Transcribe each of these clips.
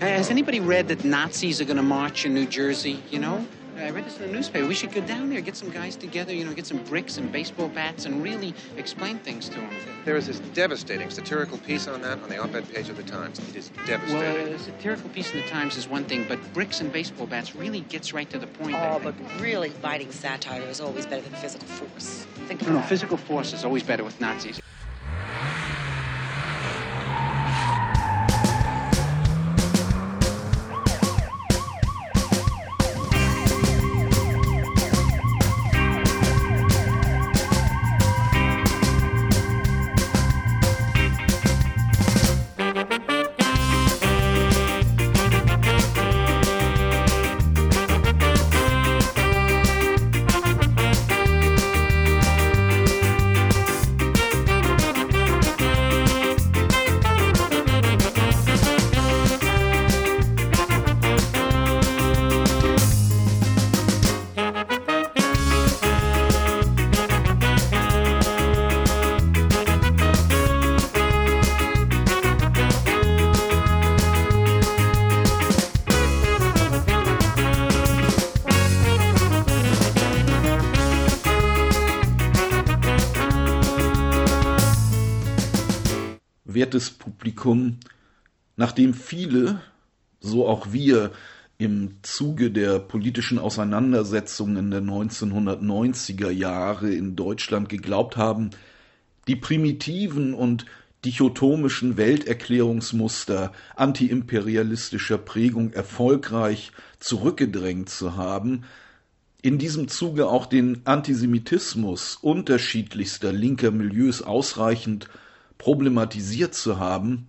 Uh, has anybody read that Nazis are going to march in New Jersey? You know? I read this in the newspaper. We should go down there, get some guys together, you know, get some bricks and baseball bats, and really explain things to them. There is this devastating satirical piece on that on the op-ed page of the Times. It is devastating. Well, a satirical piece in the Times is one thing, but bricks and baseball bats really gets right to the point. Oh, but really biting satire is always better than physical force. Think no, no, physical force is always better with Nazis. Publikum, nachdem viele, so auch wir, im Zuge der politischen Auseinandersetzungen der 1990er Jahre in Deutschland geglaubt haben, die primitiven und dichotomischen Welterklärungsmuster antiimperialistischer Prägung erfolgreich zurückgedrängt zu haben, in diesem Zuge auch den Antisemitismus unterschiedlichster linker Milieus ausreichend problematisiert zu haben,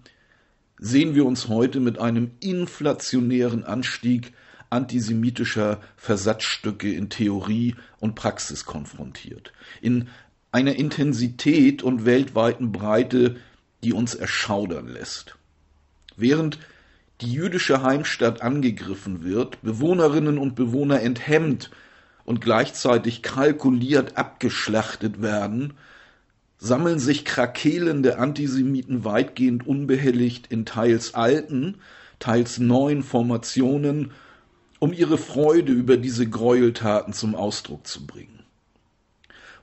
sehen wir uns heute mit einem inflationären Anstieg antisemitischer Versatzstücke in Theorie und Praxis konfrontiert. In einer Intensität und weltweiten Breite, die uns erschaudern lässt. Während die jüdische Heimstatt angegriffen wird, Bewohnerinnen und Bewohner enthemmt und gleichzeitig kalkuliert abgeschlachtet werden, sammeln sich krakelende Antisemiten weitgehend unbehelligt in teils alten, teils neuen Formationen, um ihre Freude über diese Gräueltaten zum Ausdruck zu bringen.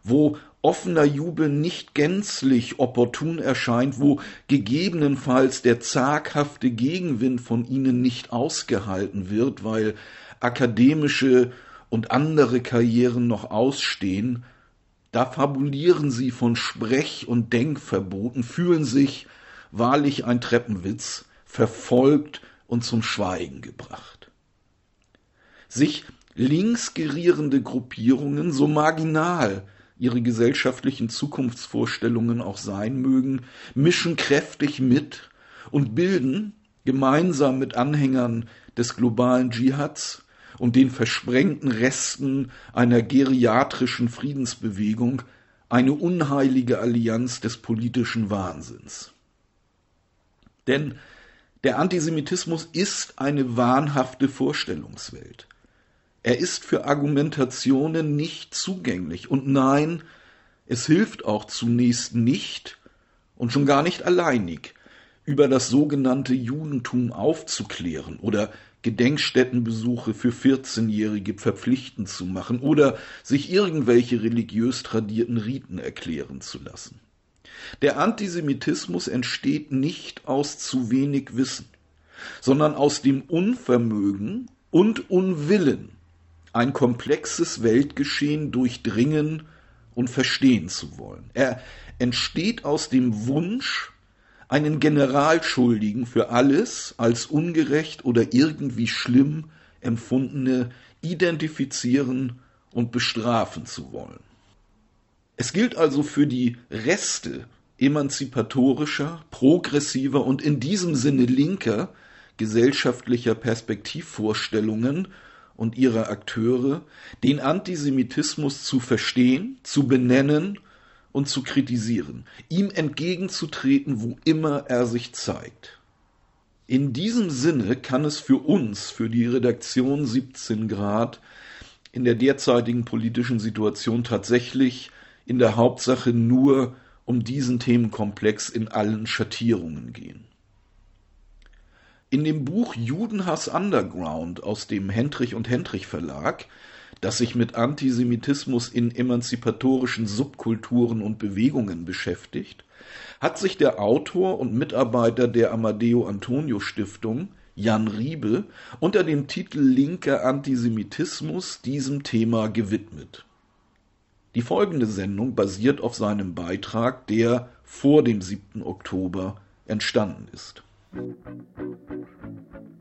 Wo offener Jubel nicht gänzlich opportun erscheint, wo gegebenenfalls der zaghafte Gegenwind von ihnen nicht ausgehalten wird, weil akademische und andere Karrieren noch ausstehen, da fabulieren sie von Sprech- und Denkverboten, fühlen sich, wahrlich ein Treppenwitz, verfolgt und zum Schweigen gebracht. Sich linksgerierende Gruppierungen, so marginal ihre gesellschaftlichen Zukunftsvorstellungen auch sein mögen, mischen kräftig mit und bilden, gemeinsam mit Anhängern des globalen Dschihads, und den versprengten Resten einer geriatrischen Friedensbewegung eine unheilige Allianz des politischen Wahnsinns. Denn der Antisemitismus ist eine wahnhafte Vorstellungswelt. Er ist für Argumentationen nicht zugänglich. Und nein, es hilft auch zunächst nicht und schon gar nicht alleinig, über das sogenannte Judentum aufzuklären oder Gedenkstättenbesuche für 14-Jährige verpflichtend zu machen oder sich irgendwelche religiös tradierten Riten erklären zu lassen. Der Antisemitismus entsteht nicht aus zu wenig Wissen, sondern aus dem Unvermögen und Unwillen, ein komplexes Weltgeschehen durchdringen und verstehen zu wollen. Er entsteht aus dem Wunsch, einen Generalschuldigen für alles als ungerecht oder irgendwie schlimm empfundene identifizieren und bestrafen zu wollen. Es gilt also für die Reste emanzipatorischer, progressiver und in diesem Sinne linker gesellschaftlicher Perspektivvorstellungen und ihrer Akteure, den Antisemitismus zu verstehen, zu benennen und zu kritisieren, ihm entgegenzutreten, wo immer er sich zeigt. In diesem Sinne kann es für uns, für die Redaktion 17 Grad, in der derzeitigen politischen Situation tatsächlich in der Hauptsache nur um diesen Themenkomplex in allen Schattierungen gehen. In dem Buch Judenhass Underground aus dem Hendrich und Hendrich Verlag, das sich mit Antisemitismus in emanzipatorischen Subkulturen und Bewegungen beschäftigt, hat sich der Autor und Mitarbeiter der Amadeo Antonio Stiftung, Jan Riebe, unter dem Titel Linker Antisemitismus diesem Thema gewidmet. Die folgende Sendung basiert auf seinem Beitrag, der vor dem 7. Oktober entstanden ist. Now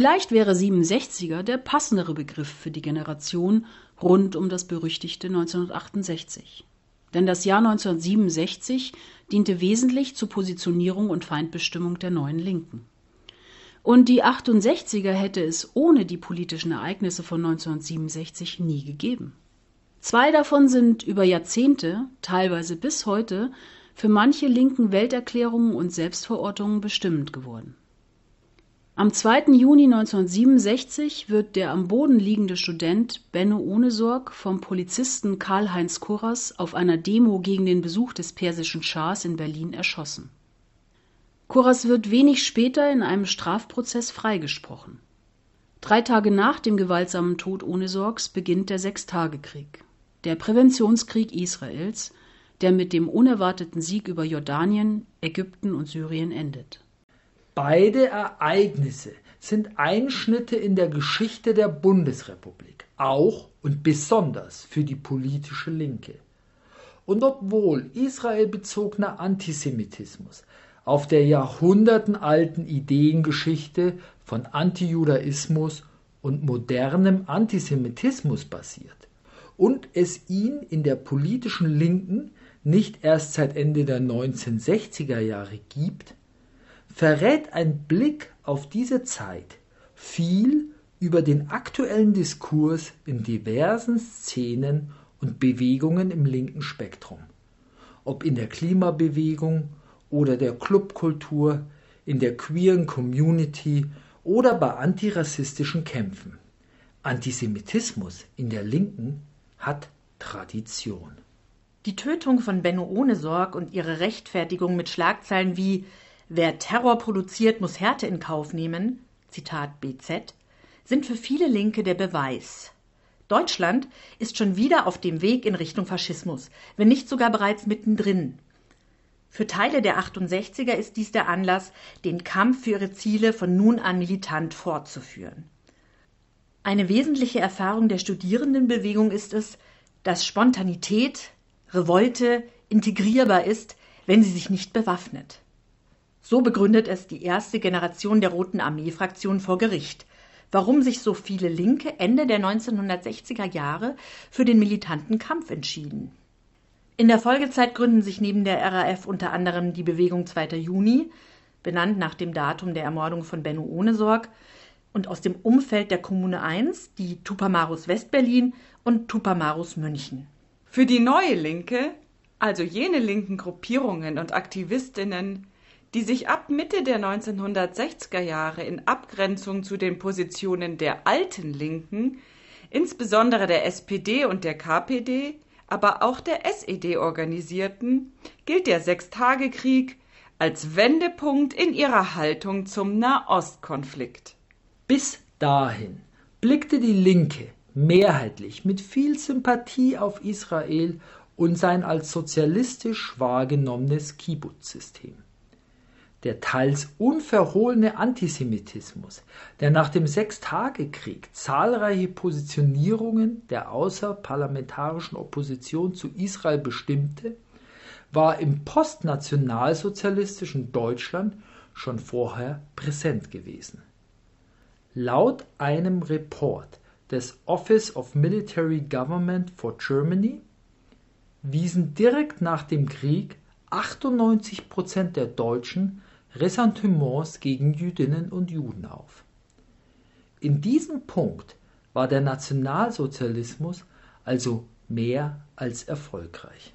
Vielleicht wäre 67er der passendere Begriff für die Generation rund um das berüchtigte 1968. Denn das Jahr 1967 diente wesentlich zur Positionierung und Feindbestimmung der neuen Linken. Und die 68er hätte es ohne die politischen Ereignisse von 1967 nie gegeben. Zwei davon sind über Jahrzehnte, teilweise bis heute, für manche linken Welterklärungen und Selbstverortungen bestimmend geworden. Am 2. Juni 1967 wird der am Boden liegende Student Benno Ohnesorg vom Polizisten Karl-Heinz Kurras auf einer Demo gegen den Besuch des persischen Schahs in Berlin erschossen. Kurras wird wenig später in einem Strafprozess freigesprochen. Drei Tage nach dem gewaltsamen Tod Ohnesorgs beginnt der Sechstagekrieg, der Präventionskrieg Israels, der mit dem unerwarteten Sieg über Jordanien, Ägypten und Syrien endet. Beide Ereignisse sind Einschnitte in der Geschichte der Bundesrepublik, auch und besonders für die politische Linke. Und obwohl israelbezogener Antisemitismus auf der jahrhundertenalten Ideengeschichte von Antijudaismus und modernem Antisemitismus basiert und es ihn in der politischen Linken nicht erst seit Ende der 1960er Jahre gibt, verrät ein Blick auf diese Zeit viel über den aktuellen Diskurs in diversen Szenen und Bewegungen im linken Spektrum. Ob in der Klimabewegung oder der Clubkultur, in der queeren Community oder bei antirassistischen Kämpfen. Antisemitismus in der Linken hat Tradition. Die Tötung von Benno Ohnesorg und ihre Rechtfertigung mit Schlagzeilen wie Wer Terror produziert, muss Härte in Kauf nehmen, Zitat BZ, sind für viele Linke der Beweis. Deutschland ist schon wieder auf dem Weg in Richtung Faschismus, wenn nicht sogar bereits mittendrin. Für Teile der 68er ist dies der Anlass, den Kampf für ihre Ziele von nun an militant fortzuführen. Eine wesentliche Erfahrung der Studierendenbewegung ist es, dass Spontanität, Revolte integrierbar ist, wenn sie sich nicht bewaffnet. So begründet es die erste Generation der Roten Armee-Fraktion vor Gericht, warum sich so viele Linke Ende der 1960er Jahre für den militanten Kampf entschieden. In der Folgezeit gründen sich neben der RAF unter anderem die Bewegung 2. Juni, benannt nach dem Datum der Ermordung von Benno Ohnesorg, und aus dem Umfeld der Kommune 1 die Tupamaros Westberlin und Tupamaros München. Für die neue Linke, also jene linken Gruppierungen und Aktivistinnen, die sich ab Mitte der 1960er Jahre in Abgrenzung zu den Positionen der alten Linken, insbesondere der SPD und der KPD, aber auch der SED organisierten, gilt der Sechstagekrieg als Wendepunkt in ihrer Haltung zum Nahostkonflikt. Bis dahin blickte die Linke mehrheitlich mit viel Sympathie auf Israel und sein als sozialistisch wahrgenommenes Kibbutz-System. Der teils unverhohlene Antisemitismus, der nach dem Sechstagekrieg zahlreiche Positionierungen der außerparlamentarischen Opposition zu Israel bestimmte, war im postnationalsozialistischen Deutschland schon vorher präsent gewesen. Laut einem Report des Office of Military Government for Germany wiesen direkt nach dem Krieg 98 Prozent der Deutschen Ressentiments gegen Jüdinnen und Juden auf. In diesem Punkt war der Nationalsozialismus also mehr als erfolgreich.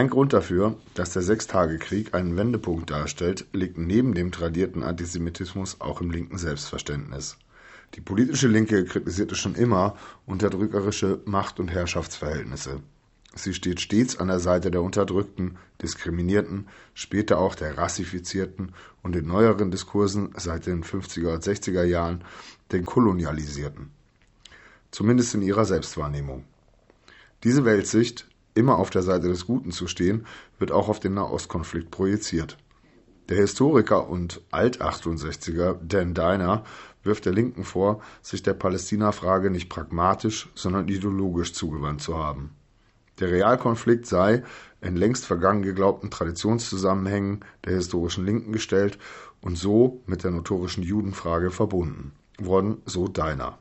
Ein Grund dafür, dass der Sechstagekrieg einen Wendepunkt darstellt, liegt neben dem tradierten Antisemitismus auch im linken Selbstverständnis. Die politische Linke kritisierte schon immer unterdrückerische Macht- und Herrschaftsverhältnisse. Sie steht stets an der Seite der Unterdrückten, Diskriminierten, später auch der Rassifizierten und in neueren Diskursen seit den 50er und 60er Jahren den Kolonialisierten. Zumindest in ihrer Selbstwahrnehmung. Diese Weltsicht, immer auf der Seite des Guten zu stehen, wird auch auf den Nahostkonflikt projiziert. Der Historiker und Alt-68er Dan Diner wirft der Linken vor, sich der Palästina-Frage nicht pragmatisch, sondern ideologisch zugewandt zu haben. Der Realkonflikt sei in längst vergangen geglaubten Traditionszusammenhängen der historischen Linken gestellt und so mit der notorischen Judenfrage verbunden worden, so Diner.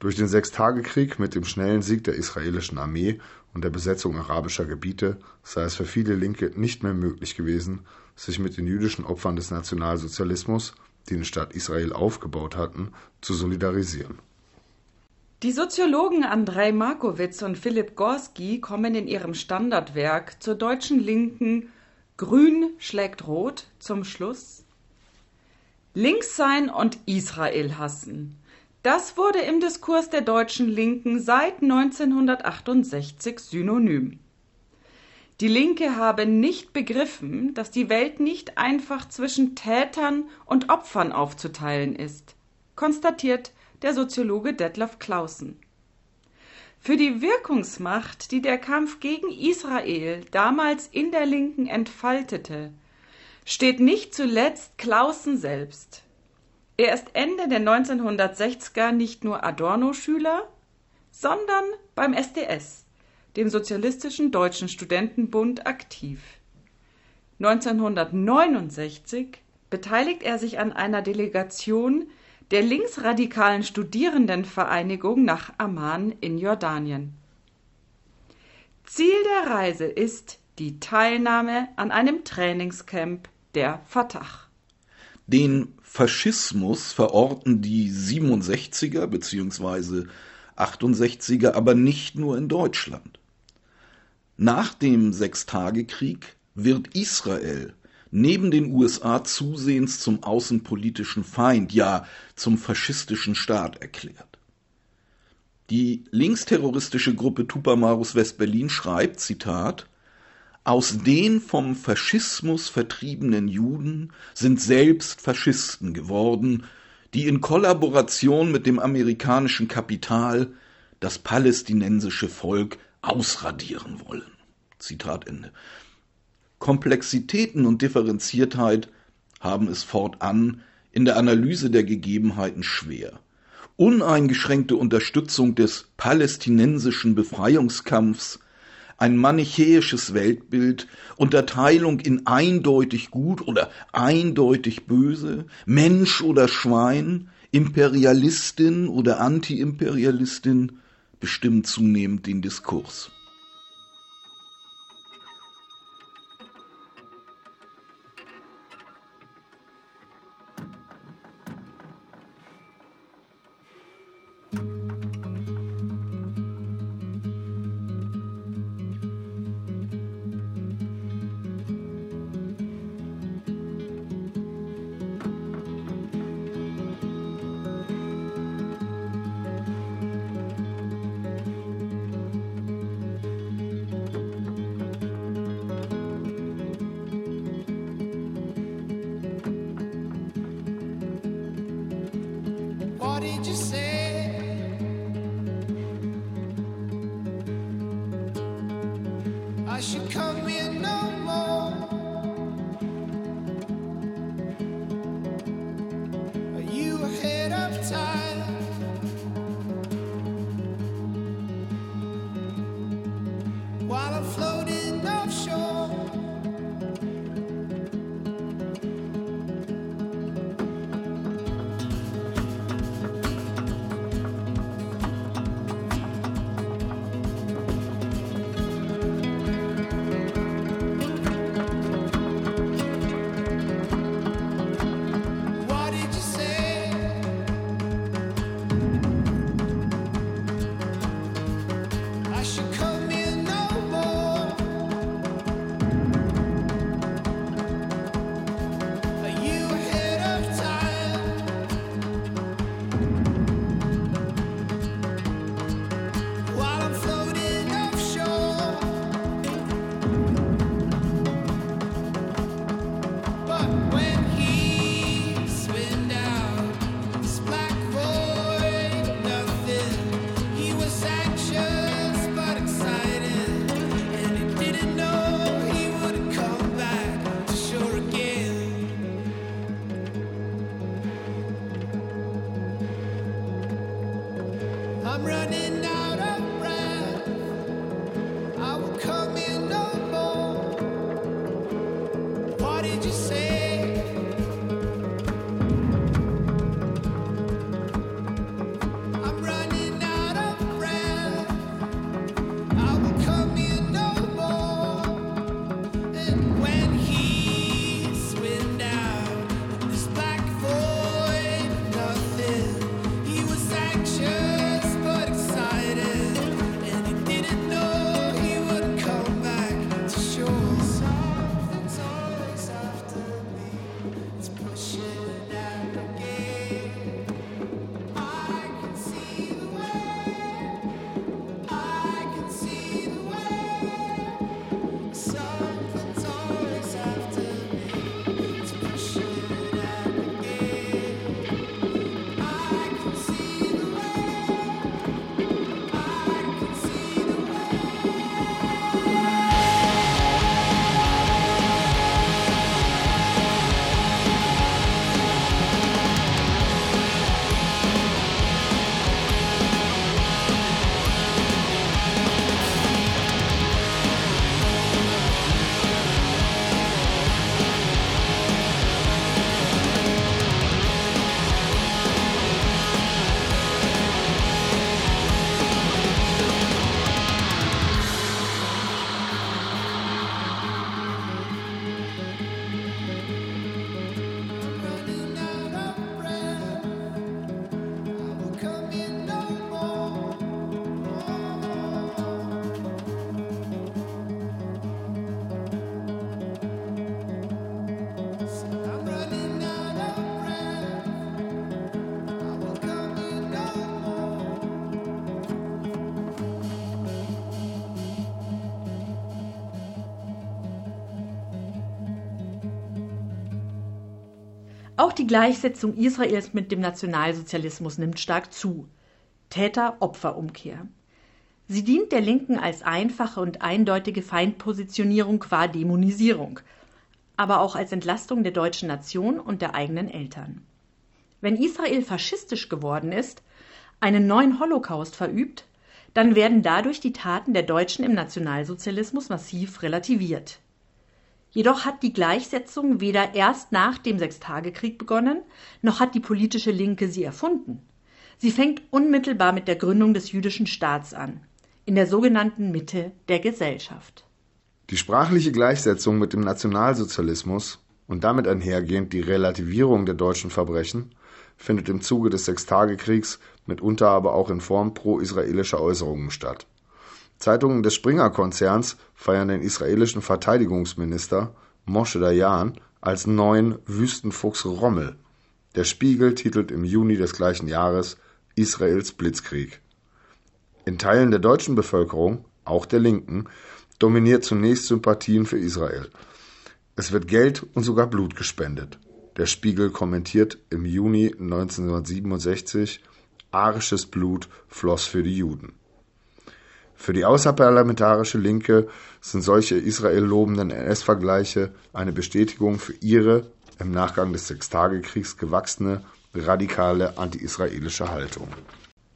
Durch den Sechstagekrieg mit dem schnellen Sieg der israelischen Armee und der Besetzung arabischer Gebiete sei es für viele Linke nicht mehr möglich gewesen, sich mit den jüdischen Opfern des Nationalsozialismus, die den Staat Israel aufgebaut hatten, zu solidarisieren. Die Soziologen Andrei Markowitz und Philipp Gorski kommen in ihrem Standardwerk zur deutschen Linken Grün schlägt Rot zum Schluss. Links sein und Israel hassen. Das wurde im Diskurs der deutschen Linken seit 1968 synonym. Die Linke habe nicht begriffen, dass die Welt nicht einfach zwischen Tätern und Opfern aufzuteilen ist, konstatiert der Soziologe Detlef Clausen. Für die Wirkungsmacht, die der Kampf gegen Israel damals in der Linken entfaltete, steht nicht zuletzt Clausen selbst. Er ist Ende der 1960er nicht nur Adorno-Schüler, sondern beim SDS, dem Sozialistischen Deutschen Studentenbund, aktiv. 1969 beteiligt er sich an einer Delegation der linksradikalen Studierendenvereinigung nach Amman in Jordanien. Ziel der Reise ist die Teilnahme an einem Trainingscamp der Fatah. Den Faschismus verorten die 67er bzw. 68er aber nicht nur in Deutschland. Nach dem Sechstagekrieg wird Israel neben den USA zusehends zum außenpolitischen Feind, ja zum faschistischen Staat erklärt. Die linksterroristische Gruppe Tupamaros West-Berlin schreibt, Zitat, aus den vom Faschismus vertriebenen Juden sind selbst Faschisten geworden, die in Kollaboration mit dem amerikanischen Kapital das palästinensische Volk ausradieren wollen. Zitat Ende. Komplexitäten und Differenziertheit haben es fortan in der Analyse der Gegebenheiten schwer. Uneingeschränkte Unterstützung des palästinensischen Befreiungskampfs, ein manichäisches Weltbild, Unterteilung in eindeutig gut oder eindeutig böse, Mensch oder Schwein, Imperialistin oder Antiimperialistin bestimmen zunehmend den Diskurs. come in no Auch die Gleichsetzung Israels mit dem Nationalsozialismus nimmt stark zu. Täter-Opfer-Umkehr. Sie dient der Linken als einfache und eindeutige Feindpositionierung qua Dämonisierung, aber auch als Entlastung der deutschen Nation und der eigenen Eltern. Wenn Israel faschistisch geworden ist, einen neuen Holocaust verübt, dann werden dadurch die Taten der Deutschen im Nationalsozialismus massiv relativiert. Jedoch hat die Gleichsetzung weder erst nach dem Sechstagekrieg begonnen, noch hat die politische Linke sie erfunden. Sie fängt unmittelbar mit der Gründung des jüdischen Staats an, in der sogenannten Mitte der Gesellschaft. Die sprachliche Gleichsetzung mit dem Nationalsozialismus und damit einhergehend die Relativierung der deutschen Verbrechen findet im Zuge des Sechstagekriegs mitunter aber auch in Form pro-israelischer Äußerungen statt. Zeitungen des Springer-Konzerns feiern den israelischen Verteidigungsminister Moshe Dayan als neuen Wüstenfuchs Rommel. Der Spiegel titelt im Juni des gleichen Jahres Israels Blitzkrieg. In Teilen der deutschen Bevölkerung, auch der Linken, dominiert zunächst Sympathien für Israel. Es wird Geld und sogar Blut gespendet. Der Spiegel kommentiert im Juni 1967, arisches Blut floss für die Juden. Für die außerparlamentarische Linke sind solche Israel lobenden NS-Vergleiche eine Bestätigung für ihre im Nachgang des Sechstagekriegs gewachsene radikale anti-israelische Haltung.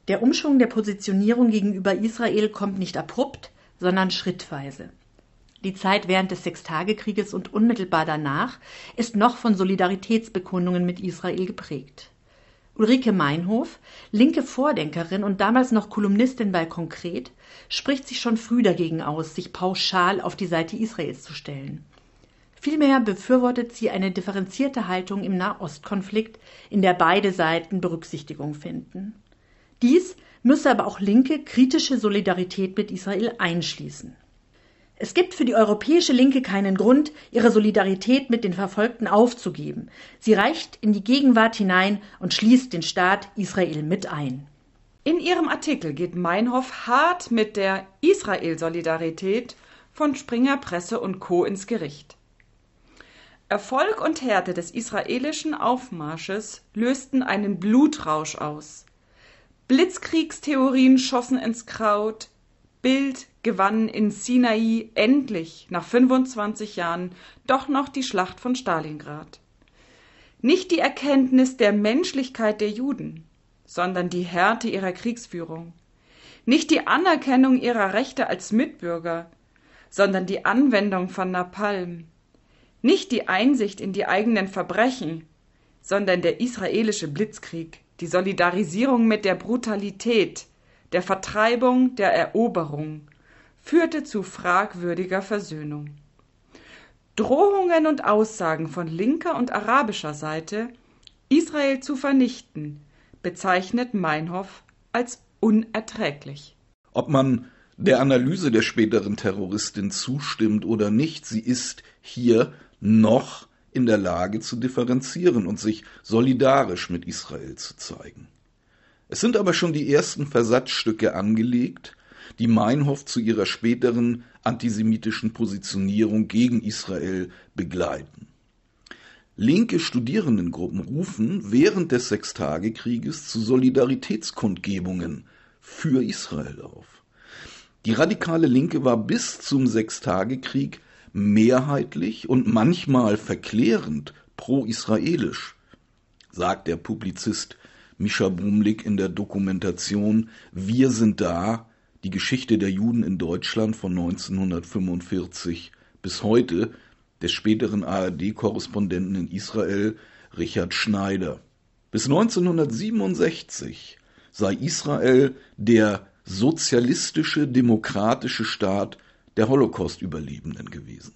Der Umschwung der Positionierung gegenüber Israel kommt nicht abrupt, sondern schrittweise. Die Zeit während des Sechstagekrieges und unmittelbar danach ist noch von Solidaritätsbekundungen mit Israel geprägt. Ulrike Meinhof, linke Vordenkerin und damals noch Kolumnistin bei Konkret, spricht sich schon früh dagegen aus, sich pauschal auf die Seite Israels zu stellen. Vielmehr befürwortet sie eine differenzierte Haltung im Nahostkonflikt, in der beide Seiten Berücksichtigung finden. Dies müsse aber auch linke, kritische Solidarität mit Israel einschließen. Es gibt für die europäische Linke keinen Grund, ihre Solidarität mit den Verfolgten aufzugeben. Sie reicht in die Gegenwart hinein und schließt den Staat Israel mit ein. In ihrem Artikel geht Meinhof hart mit der Israel-Solidarität von Springer Presse und Co. ins Gericht. Erfolg und Härte des israelischen Aufmarsches lösten einen Blutrausch aus. Blitzkriegstheorien schossen ins Kraut, Bild gewann in Sinai endlich nach 25 Jahren doch noch die Schlacht von Stalingrad. Nicht die Erkenntnis der Menschlichkeit der Juden, sondern die Härte ihrer Kriegsführung, Nicht die Anerkennung ihrer Rechte als Mitbürger, sondern die Anwendung von Napalm. Nicht die Einsicht in die eigenen Verbrechen, sondern der israelische Blitzkrieg, die Solidarisierung mit der Brutalität, der Vertreibung, der Eroberung, führte zu fragwürdiger Versöhnung. Drohungen und Aussagen von linker und arabischer Seite, Israel zu vernichten, bezeichnet Meinhof als unerträglich. Ob man der Analyse der späteren Terroristin zustimmt oder nicht, sie ist hier noch in der Lage zu differenzieren und sich solidarisch mit Israel zu zeigen. Es sind aber schon die ersten Versatzstücke angelegt, die Meinhof zu ihrer späteren antisemitischen Positionierung gegen Israel begleiten. Linke Studierendengruppen rufen während des Sechstagekrieges zu Solidaritätskundgebungen für Israel auf. Die radikale Linke war bis zum Sechstagekrieg mehrheitlich und manchmal verklärend pro-israelisch, sagt der Publizist Mischa Bumlik in der Dokumentation Wir sind da, die Geschichte der Juden in Deutschland von 1945 bis heute des späteren ARD-Korrespondenten in Israel Richard Schneider. Bis 1967 sei Israel der sozialistische demokratische Staat der Holocaust-Überlebenden gewesen.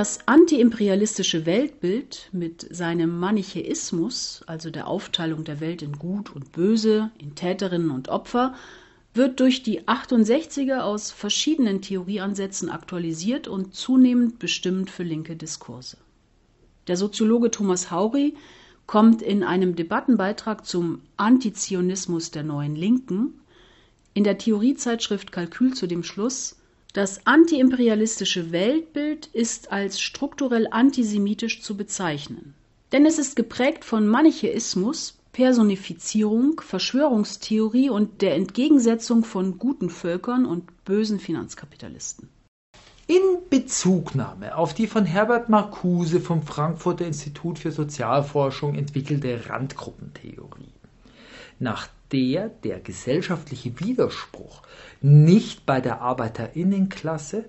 Das antiimperialistische Weltbild mit seinem Manichäismus, also der Aufteilung der Welt in Gut und Böse, in Täterinnen und Opfer, wird durch die 68er aus verschiedenen Theorieansätzen aktualisiert und zunehmend bestimmend für linke Diskurse. Der Soziologe Thomas Haury kommt in einem Debattenbeitrag zum Antizionismus der neuen Linken in der Theoriezeitschrift Kalkül zu dem Schluss, das antiimperialistische Weltbild ist als strukturell antisemitisch zu bezeichnen. Denn es ist geprägt von Manichäismus, Personifizierung, Verschwörungstheorie und der Entgegensetzung von guten Völkern und bösen Finanzkapitalisten. In Bezugnahme auf die von Herbert Marcuse vom Frankfurter Institut für Sozialforschung entwickelte Randgruppentheorie, nach der der gesellschaftliche Widerspruch nicht bei der Arbeiterinnenklasse,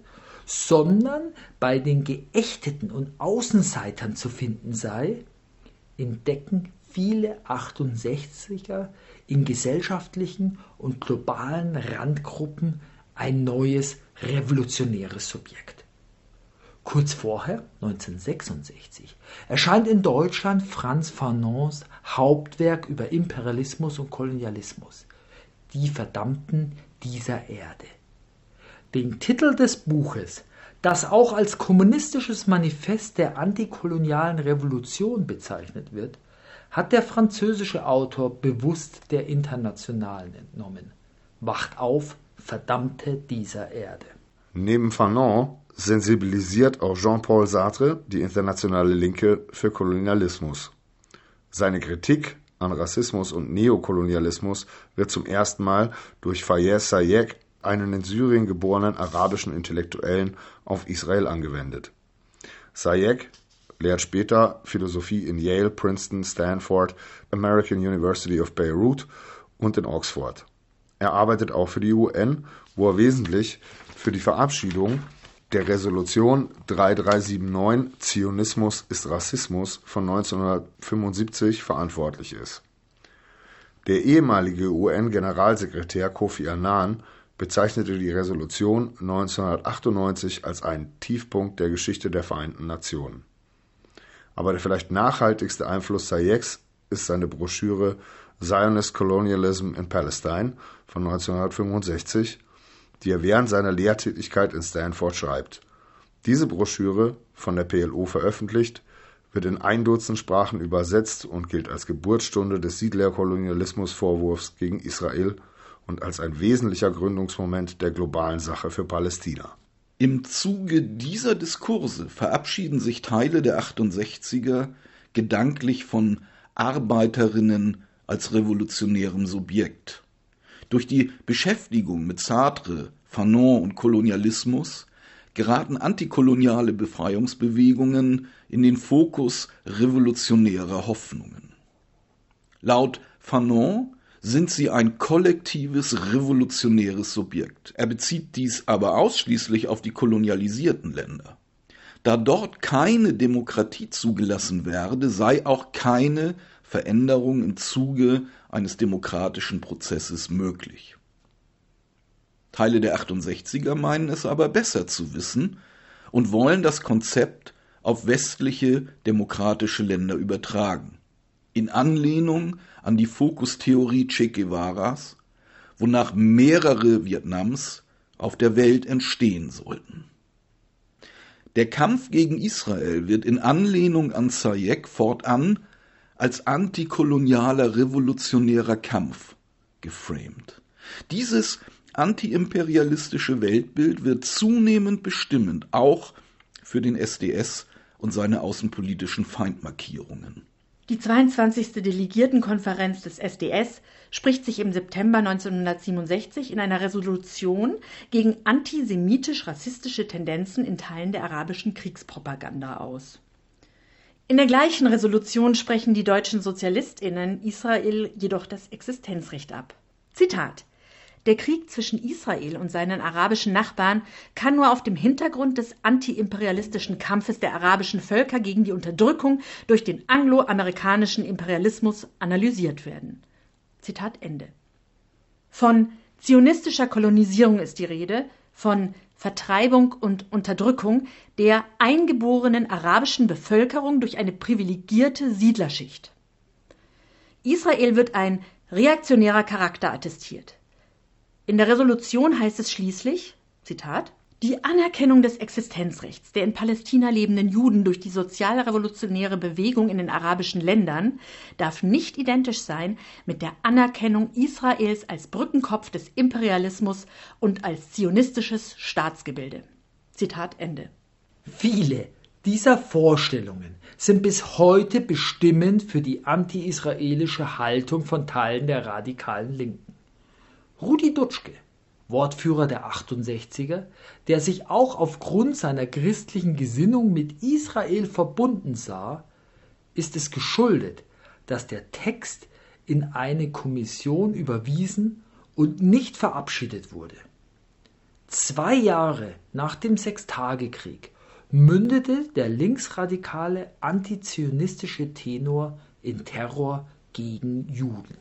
sondern bei den Geächteten und Außenseitern zu finden sei, entdecken viele 68er in gesellschaftlichen und globalen Randgruppen ein neues revolutionäres Subjekt. Kurz vorher, 1966, erscheint in Deutschland Franz Fanons Hauptwerk über Imperialismus und Kolonialismus, Die Verdammten dieser Erde. Den Titel des Buches, das auch als kommunistisches Manifest der antikolonialen Revolution bezeichnet wird, hat der französische Autor bewusst der Internationalen entnommen. Wacht auf, Verdammte dieser Erde. Neben Fanon sensibilisiert auch Jean-Paul Sartre die internationale Linke für Kolonialismus. Seine Kritik an Rassismus und Neokolonialismus wird zum ersten Mal durch Fayez Sayek, einen in Syrien geborenen arabischen Intellektuellen, auf Israel angewendet. Sayek lehrt später Philosophie in Yale, Princeton, Stanford, American University of Beirut und in Oxford. Er arbeitet auch für die UN, wo er wesentlich für die Verabschiedung der Resolution 3379 Zionismus ist Rassismus von 1975 verantwortlich ist. Der ehemalige UN-Generalsekretär Kofi Annan bezeichnete die Resolution 1998 als einen Tiefpunkt der Geschichte der Vereinten Nationen. Aber der vielleicht nachhaltigste Einfluss Sayeks ist seine Broschüre Zionist Colonialism in Palestine von 1965, die er während seiner Lehrtätigkeit in Stanford schreibt. Diese Broschüre, von der PLO veröffentlicht, wird in ein Dutzend Sprachen übersetzt und gilt als Geburtsstunde des Siedlerkolonialismusvorwurfs gegen Israel und als ein wesentlicher Gründungsmoment der globalen Sache für Palästina. Im Zuge dieser Diskurse verabschieden sich Teile der 68er gedanklich von Arbeiterinnen als revolutionärem Subjekt. Durch die Beschäftigung mit Sartre, Fanon und Kolonialismus geraten antikoloniale Befreiungsbewegungen in den Fokus revolutionärer Hoffnungen. Laut Fanon sind sie ein kollektives revolutionäres Subjekt. Er bezieht dies aber ausschließlich auf die kolonialisierten Länder. Da dort keine Demokratie zugelassen werde, sei auch keine Veränderung im Zuge eines demokratischen Prozesses möglich. Teile der 68er meinen es aber besser zu wissen und wollen das Konzept auf westliche demokratische Länder übertragen. In Anlehnung an die Fokustheorie Che Guevaras, wonach mehrere Vietnams auf der Welt entstehen sollten. Der Kampf gegen Israel wird in Anlehnung an Sayek fortan als antikolonialer revolutionärer Kampf geframed. Dieses antiimperialistische Weltbild wird zunehmend bestimmend auch für den SDS und seine außenpolitischen Feindmarkierungen. Die 22. Delegiertenkonferenz des SDS spricht sich im September 1967 in einer Resolution gegen antisemitisch-rassistische Tendenzen in Teilen der arabischen Kriegspropaganda aus. In der gleichen Resolution sprechen die deutschen Sozialistinnen Israel jedoch das Existenzrecht ab. Zitat der Krieg zwischen Israel und seinen arabischen Nachbarn kann nur auf dem Hintergrund des antiimperialistischen Kampfes der arabischen Völker gegen die Unterdrückung durch den angloamerikanischen Imperialismus analysiert werden. Zitat Ende. Von zionistischer Kolonisierung ist die Rede, von Vertreibung und Unterdrückung der eingeborenen arabischen Bevölkerung durch eine privilegierte Siedlerschicht. Israel wird ein reaktionärer Charakter attestiert. In der Resolution heißt es schließlich, Zitat, die Anerkennung des Existenzrechts der in Palästina lebenden Juden durch die sozialrevolutionäre Bewegung in den arabischen Ländern darf nicht identisch sein mit der Anerkennung Israels als Brückenkopf des Imperialismus und als zionistisches Staatsgebilde. Zitat Ende. Viele dieser Vorstellungen sind bis heute bestimmend für die anti-israelische Haltung von Teilen der radikalen Linken. Rudi Dutschke, Wortführer der 68er, der sich auch aufgrund seiner christlichen Gesinnung mit Israel verbunden sah, ist es geschuldet, dass der Text in eine Kommission überwiesen und nicht verabschiedet wurde. Zwei Jahre nach dem Sechstagekrieg mündete der linksradikale antizionistische Tenor in Terror gegen Juden.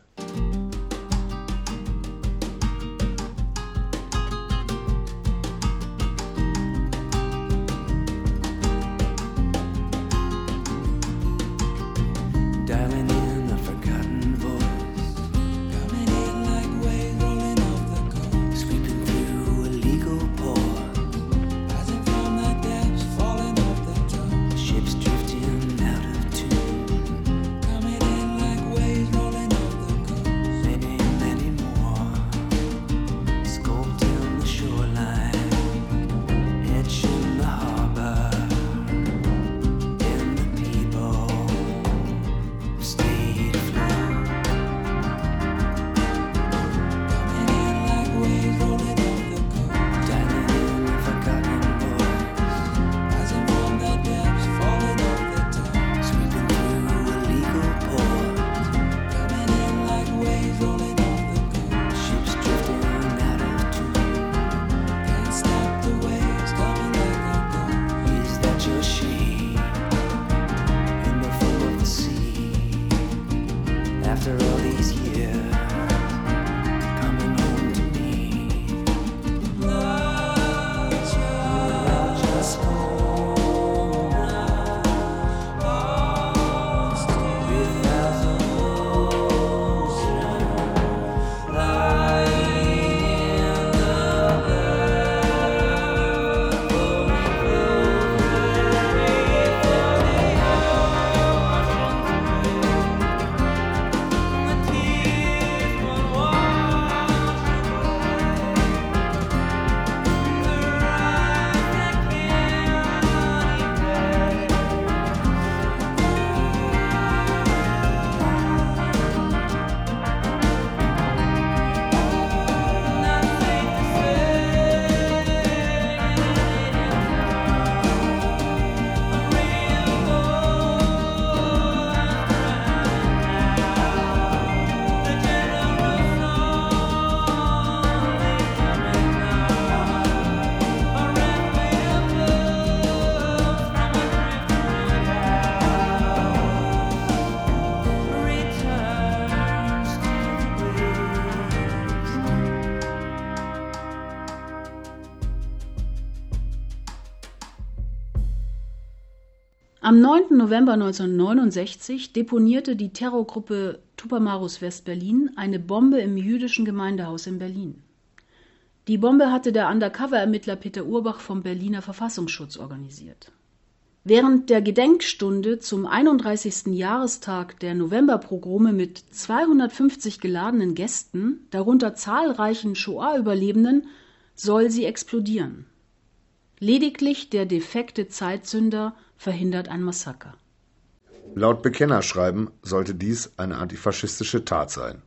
9. November 1969 deponierte die Terrorgruppe Tupamaros West-Berlin eine Bombe im jüdischen Gemeindehaus in Berlin. Die Bombe hatte der Undercover-Ermittler Peter Urbach vom Berliner Verfassungsschutz organisiert. Während der Gedenkstunde zum 31. Jahrestag der Novemberpogrome mit 250 geladenen Gästen, darunter zahlreichen Shoah-Überlebenden, soll sie explodieren. Lediglich der defekte Zeitzünder verhindert ein Massaker. Laut Bekennerschreiben sollte dies eine antifaschistische Tat sein.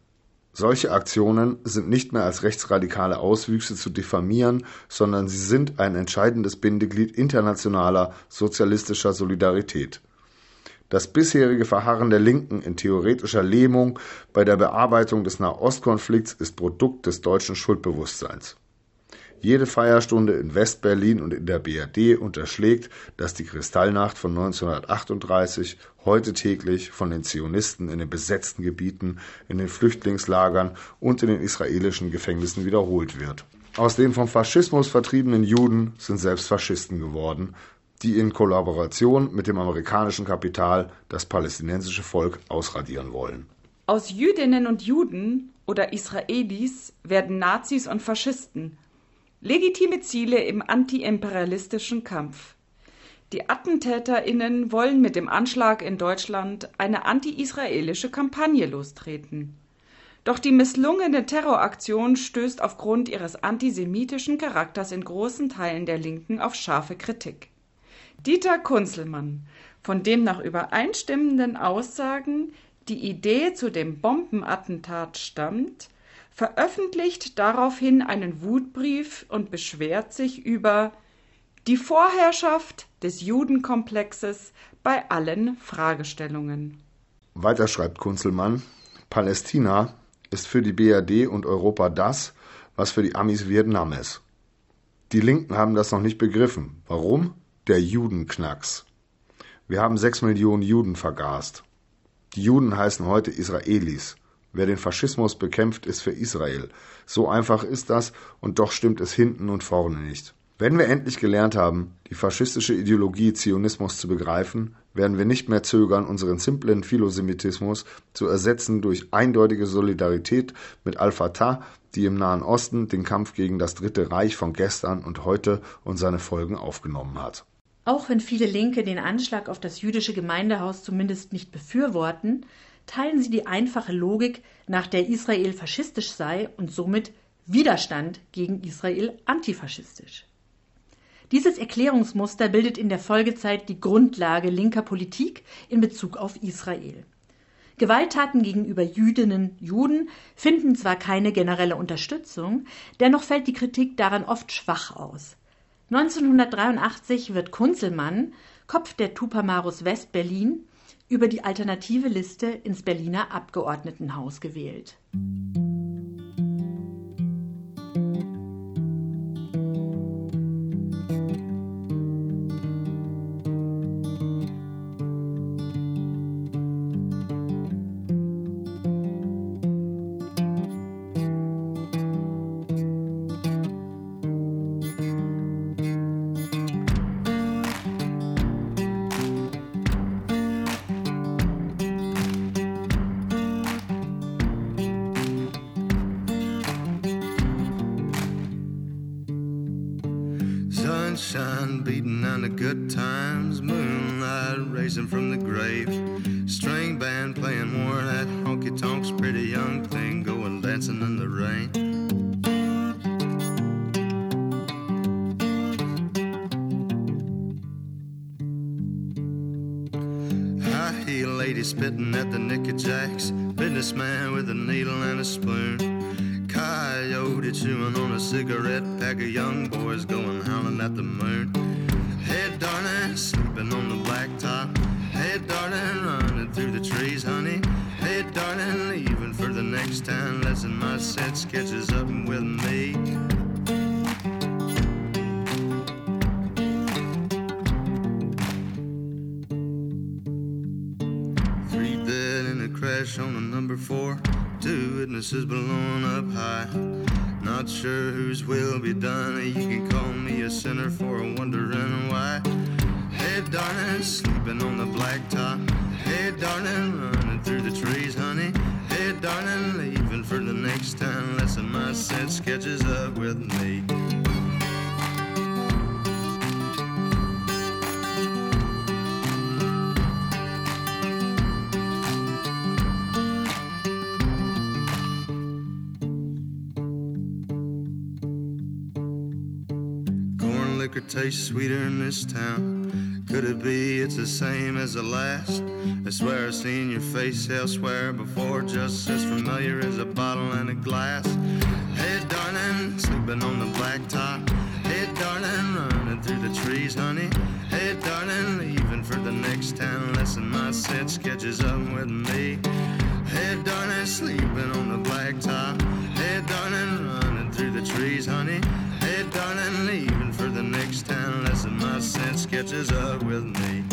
Solche Aktionen sind nicht mehr als rechtsradikale Auswüchse zu diffamieren, sondern sie sind ein entscheidendes Bindeglied internationaler sozialistischer Solidarität. Das bisherige Verharren der Linken in theoretischer Lähmung bei der Bearbeitung des Nahostkonflikts ist Produkt des deutschen Schuldbewusstseins. Jede Feierstunde in Westberlin und in der BRD unterschlägt, dass die Kristallnacht von 1938 heute täglich von den Zionisten in den besetzten Gebieten, in den Flüchtlingslagern und in den israelischen Gefängnissen wiederholt wird. Aus den vom Faschismus vertriebenen Juden sind selbst Faschisten geworden, die in Kollaboration mit dem amerikanischen Kapital das palästinensische Volk ausradieren wollen. Aus Jüdinnen und Juden oder Israelis werden Nazis und Faschisten. Legitime Ziele im antiimperialistischen Kampf. Die AttentäterInnen wollen mit dem Anschlag in Deutschland eine anti-israelische Kampagne lostreten. Doch die misslungene Terroraktion stößt aufgrund ihres antisemitischen Charakters in großen Teilen der Linken auf scharfe Kritik. Dieter Kunzelmann, von dem nach übereinstimmenden Aussagen die Idee zu dem Bombenattentat stammt, veröffentlicht daraufhin einen Wutbrief und beschwert sich über die Vorherrschaft des Judenkomplexes bei allen Fragestellungen. Weiter schreibt Kunzelmann, Palästina ist für die BRD und Europa das, was für die Amis Vietnam ist. Die Linken haben das noch nicht begriffen. Warum? Der Judenknacks. Wir haben sechs Millionen Juden vergast. Die Juden heißen heute Israelis. Wer den Faschismus bekämpft, ist für Israel. So einfach ist das und doch stimmt es hinten und vorne nicht. Wenn wir endlich gelernt haben, die faschistische Ideologie Zionismus zu begreifen, werden wir nicht mehr zögern, unseren simplen Philosemitismus zu ersetzen durch eindeutige Solidarität mit Al-Fatah, die im Nahen Osten den Kampf gegen das Dritte Reich von gestern und heute und seine Folgen aufgenommen hat. Auch wenn viele Linke den Anschlag auf das jüdische Gemeindehaus zumindest nicht befürworten, teilen sie die einfache Logik, nach der Israel faschistisch sei und somit Widerstand gegen Israel antifaschistisch. Dieses Erklärungsmuster bildet in der Folgezeit die Grundlage linker Politik in Bezug auf Israel. Gewalttaten gegenüber Jüdinnen, Juden finden zwar keine generelle Unterstützung, dennoch fällt die Kritik daran oft schwach aus. 1983 wird Kunzelmann, Kopf der Tupamaros West-Berlin, über die alternative Liste ins Berliner Abgeordnetenhaus gewählt. Young boys going howling at the moon. Hey, darling, sleeping on the blacktop. Hey, darling, running through the trees, honey. Hey, darling, leaving for the next town. Lesson my sense catches up with me. Three dead in a crash on the number four. Two witnesses. Not sure whose will be done. You can call me a sinner for wondering why. Hey, darling, sleeping on the blacktop. Hey, darling, running through the trees, honey. Hey, darling, leaving for the next town. Lesson my sense catches up with me. Tastes sweeter in this town. Could it be it's the same as the last? I swear I've seen your face elsewhere before, just as familiar as a bottle and a glass. Hey, darling, sleeping on the blacktop. Hey, darling, running through the trees, honey. Hey, darling, leaving for the next town. Lesson my sense catches up with me. Hey, darling, sleeping on the blacktop. Hey, darling, running through the trees, honey. Hey, darling, leaving for the next town. Lesson my sense catches up with me.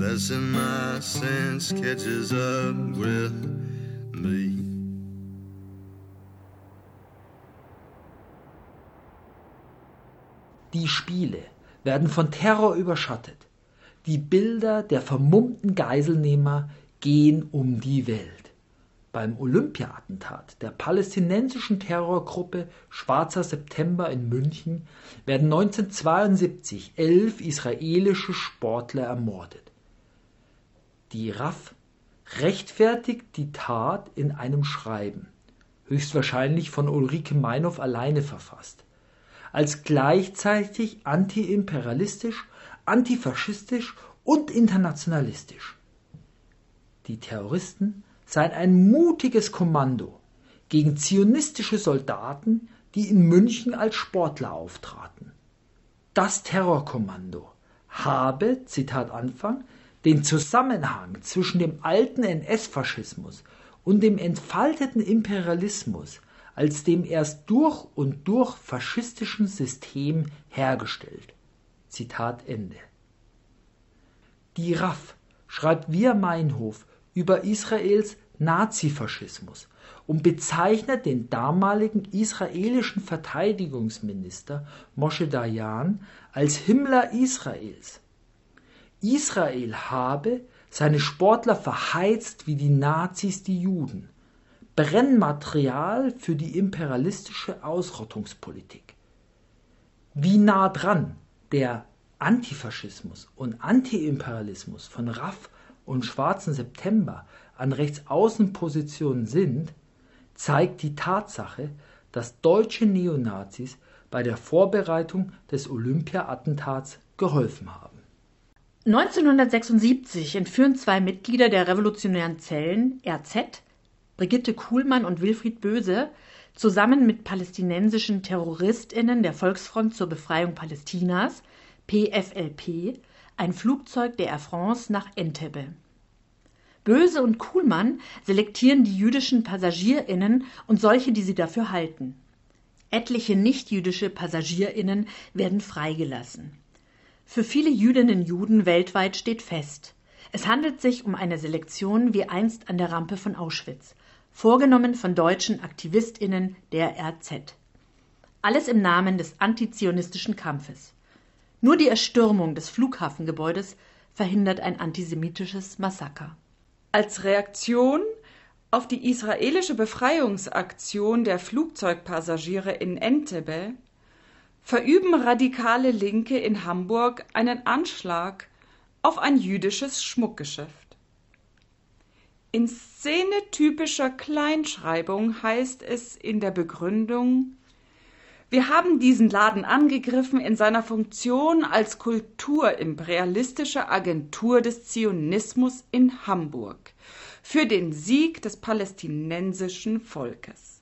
Mm-hmm. my sense catches up with me. Die Spiele werden von Terror überschattet. Die Bilder der vermummten Geiselnehmer gehen um die Welt. Beim Olympia-Attentat der palästinensischen Terrorgruppe Schwarzer September in München werden 1972 elf israelische Sportler ermordet. Die RAF rechtfertigt die Tat in einem Schreiben, höchstwahrscheinlich von Ulrike Meinhof alleine verfasst, als gleichzeitig antiimperialistisch, antifaschistisch und internationalistisch. Die Terroristen seien ein mutiges Kommando gegen zionistische Soldaten, die in München als Sportler auftraten. Das Terrorkommando habe, Zitat Anfang, den Zusammenhang zwischen dem alten NS-Faschismus und dem entfalteten Imperialismus als dem erst durch und durch faschistischen System hergestellt. Zitat Ende. Die RAF schreibt via Meinhof über Israels Nazifaschismus und bezeichnet den damaligen israelischen Verteidigungsminister Moshe Dayan als Himmler Israels. Israel habe seine Sportler verheizt wie die Nazis die Juden. Brennmaterial für die imperialistische Ausrottungspolitik. Wie nah dran der Antifaschismus und Antiimperialismus von RAF und Schwarzen September an Rechtsaußenpositionen sind, zeigt die Tatsache, dass deutsche Neonazis bei der Vorbereitung des Olympia-Attentats geholfen haben. 1976 entführen zwei Mitglieder der revolutionären Zellen RZ, Brigitte Kuhlmann und Wilfried Böse, zusammen mit palästinensischen TerroristInnen der Volksfront zur Befreiung Palästinas, PFLP, ein Flugzeug der Air France nach Entebbe. Böse und Kuhlmann selektieren die jüdischen PassagierInnen und solche, die sie dafür halten. Etliche nichtjüdische PassagierInnen werden freigelassen. Für viele Jüdinnen und Juden weltweit steht fest, es handelt sich um eine Selektion wie einst an der Rampe von Auschwitz, vorgenommen von deutschen AktivistInnen der RZ. Alles im Namen des antizionistischen Kampfes. Nur die Erstürmung des Flughafengebäudes verhindert ein antisemitisches Massaker. Als Reaktion auf die israelische Befreiungsaktion der Flugzeugpassagiere in Entebbe verüben radikale Linke in Hamburg einen Anschlag auf ein jüdisches Schmuckgeschäft. In szenetypischer Kleinschreibung heißt es in der Begründung wir haben diesen Laden angegriffen in seiner Funktion als kulturimperialistische Agentur des Zionismus in Hamburg für den Sieg des palästinensischen Volkes.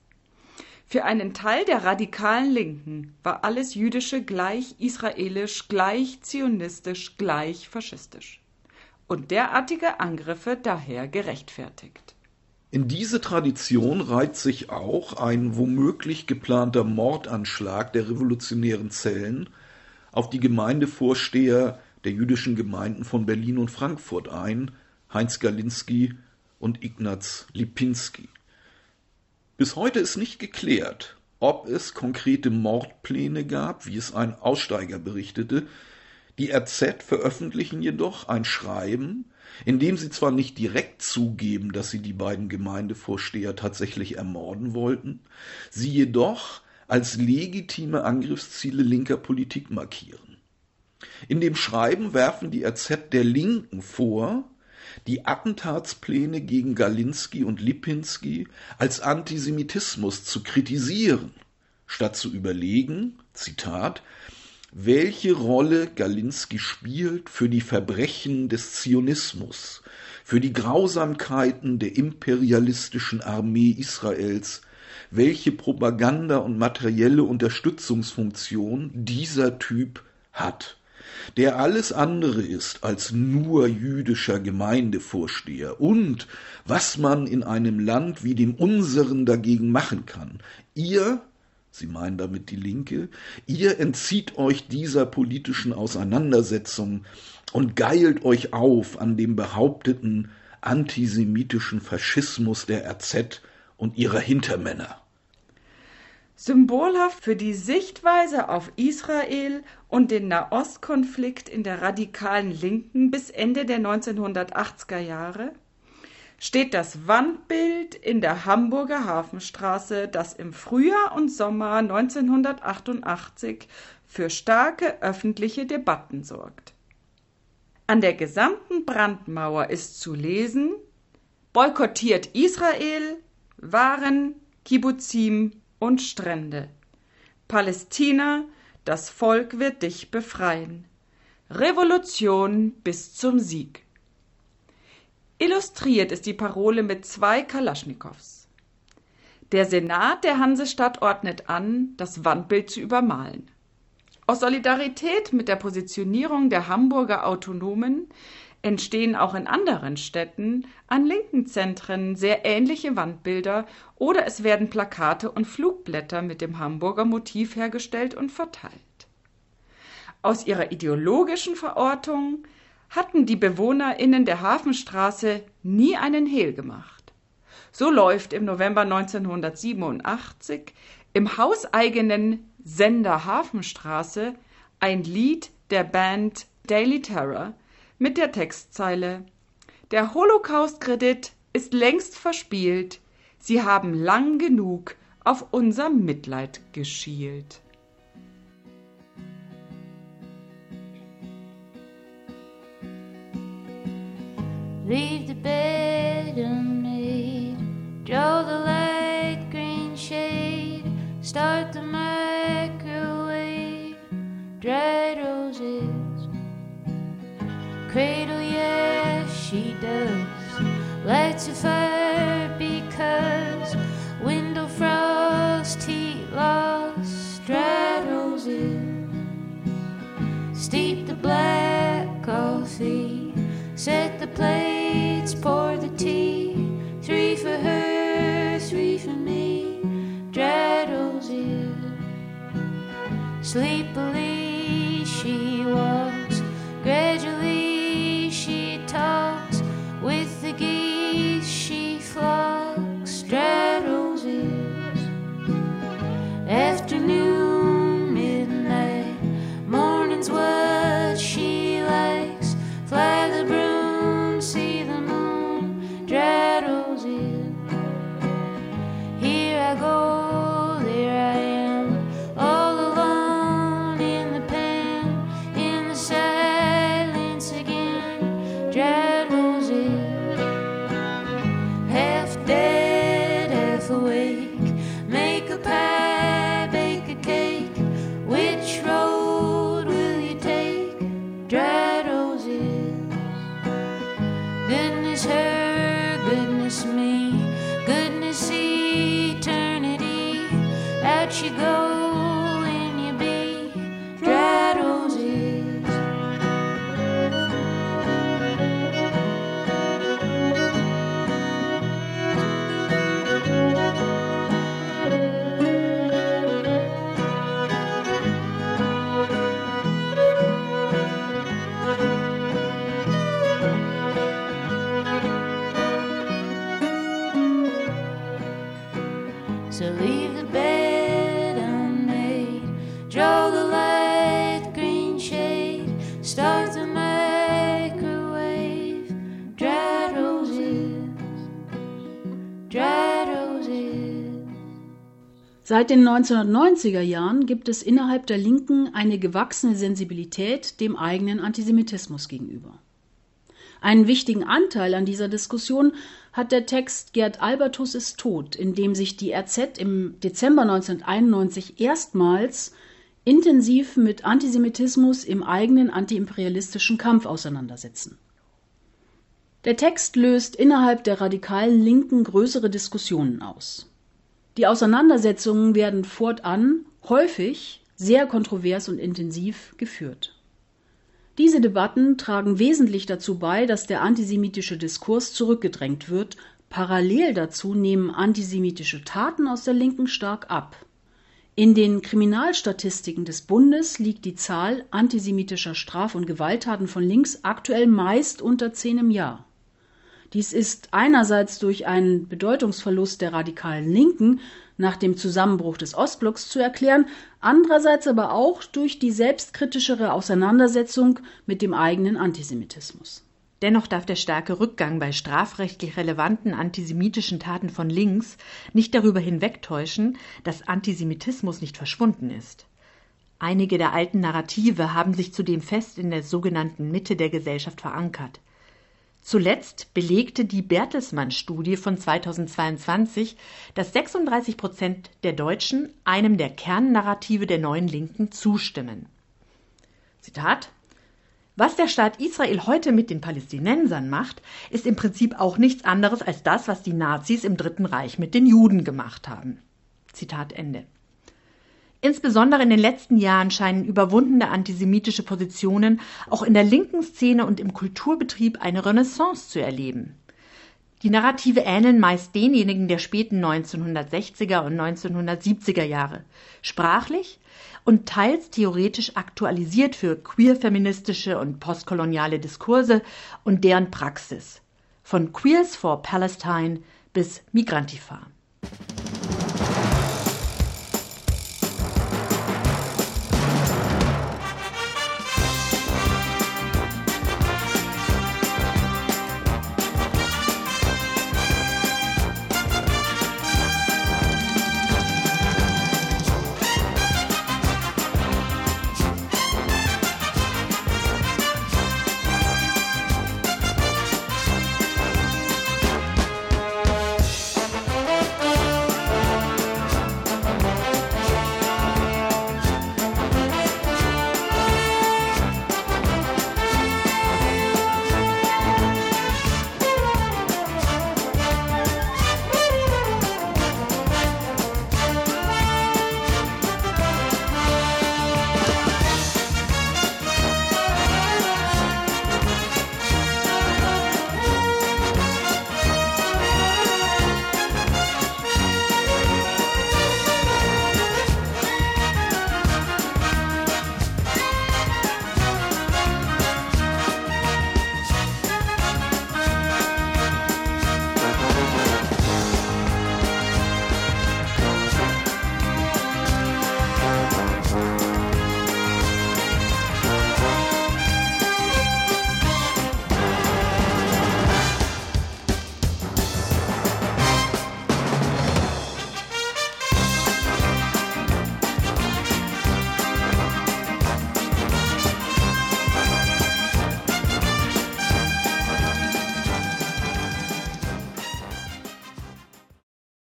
Für einen Teil der radikalen Linken war alles Jüdische gleich israelisch, gleich zionistisch, gleich faschistisch. Und derartige Angriffe daher gerechtfertigt. In diese Tradition reiht sich auch ein womöglich geplanter Mordanschlag der revolutionären Zellen auf die Gemeindevorsteher der jüdischen Gemeinden von Berlin und Frankfurt ein, Heinz Galinski und Ignaz Lipinski. Bis heute ist nicht geklärt, ob es konkrete Mordpläne gab, wie es ein Aussteiger berichtete. Die RZ veröffentlichen jedoch ein Schreiben, in dem sie zwar nicht direkt zugeben, dass sie die beiden Gemeindevorsteher tatsächlich ermorden wollten, sie jedoch als legitime Angriffsziele linker Politik markieren. In dem Schreiben werfen die RZ der Linken vor, die Attentatspläne gegen Galinski und Lipinski als Antisemitismus zu kritisieren, statt zu überlegen, Zitat, welche Rolle Galinski spielt für die Verbrechen des Zionismus, für die Grausamkeiten der imperialistischen Armee Israels, welche Propaganda und materielle Unterstützungsfunktion dieser Typ hat, der alles andere ist als nur jüdischer Gemeindevorsteher und was man in einem Land wie dem unseren dagegen machen kann. Ihr Sie meinen damit die Linke, ihr entzieht euch dieser politischen Auseinandersetzung und geilt euch auf an dem behaupteten antisemitischen Faschismus der RZ und ihrer Hintermänner. Symbolhaft für die Sichtweise auf Israel und den Nahostkonflikt in der radikalen Linken bis Ende der 1980er Jahre steht das Wandbild in der Hamburger Hafenstraße, das im Frühjahr und Sommer 1988 für starke öffentliche Debatten sorgt. An der gesamten Brandmauer ist zu lesen: Boykottiert Israel, Waren, Kibbuzim und Strände. Palästina, das Volk wird dich befreien. Revolution bis zum Sieg. Illustriert ist die Parole mit zwei Kalaschnikows. Der Senat der Hansestadt ordnet an, das Wandbild zu übermalen. Aus Solidarität mit der Positionierung der Hamburger Autonomen entstehen auch in anderen Städten an linken Zentren sehr ähnliche Wandbilder oder es werden Plakate und Flugblätter mit dem Hamburger Motiv hergestellt und verteilt. Aus ihrer ideologischen Verortung hatten die BewohnerInnen der Hafenstraße nie einen Hehl gemacht. So läuft im November 1987 im hauseigenen Sender Hafenstraße ein Lied der Band Daily Terror mit der Textzeile Der Holocaust-Kredit ist längst verspielt, sie haben lang genug auf unser Mitleid geschielt. Leave the bed unmade. Draw the light green shade. Start the microwave. Dried roses. Cradle, yes, she does. Lights a fire because window frost, heat loss. Dried roses. Steep the black coffee. Set the plates, pour the tea. Three for her, three for me. Dried roses. Sleepily she walks. Seit den 1990er Jahren gibt es innerhalb der Linken eine gewachsene Sensibilität dem eigenen Antisemitismus gegenüber. Einen wichtigen Anteil an dieser Diskussion hat der Text Gerd Albertus ist tot, in dem sich die RZ im Dezember 1991 erstmals intensiv mit Antisemitismus im eigenen antiimperialistischen Kampf auseinandersetzen. Der Text löst innerhalb der radikalen Linken größere Diskussionen aus. Die Auseinandersetzungen werden fortan häufig sehr kontrovers und intensiv geführt. Diese Debatten tragen wesentlich dazu bei, dass der antisemitische Diskurs zurückgedrängt wird. Parallel dazu nehmen antisemitische Taten aus der Linken stark ab. In den Kriminalstatistiken des Bundes liegt die Zahl antisemitischer Straf- und Gewalttaten von links aktuell meist unter zehn im Jahr. Dies ist einerseits durch einen Bedeutungsverlust der radikalen Linken nach dem Zusammenbruch des Ostblocks zu erklären, andererseits aber auch durch die selbstkritischere Auseinandersetzung mit dem eigenen Antisemitismus. Dennoch darf der starke Rückgang bei strafrechtlich relevanten antisemitischen Taten von links nicht darüber hinwegtäuschen, dass Antisemitismus nicht verschwunden ist. Einige der alten Narrative haben sich zudem fest in der sogenannten Mitte der Gesellschaft verankert. Zuletzt belegte die Bertelsmann-Studie von 2022, dass 36 Prozent der Deutschen einem der Kernnarrative der neuen Linken zustimmen. Zitat was der Staat Israel heute mit den Palästinensern macht, ist im Prinzip auch nichts anderes als das, was die Nazis im Dritten Reich mit den Juden gemacht haben. Zitat Ende. Insbesondere in den letzten Jahren scheinen überwundene antisemitische Positionen auch in der linken Szene und im Kulturbetrieb eine Renaissance zu erleben. Die Narrative ähneln meist denjenigen der späten 1960er und 1970er Jahre. Sprachlich und teils theoretisch aktualisiert für queer-feministische und postkoloniale Diskurse und deren Praxis. Von Queers for Palestine bis Migrantifa.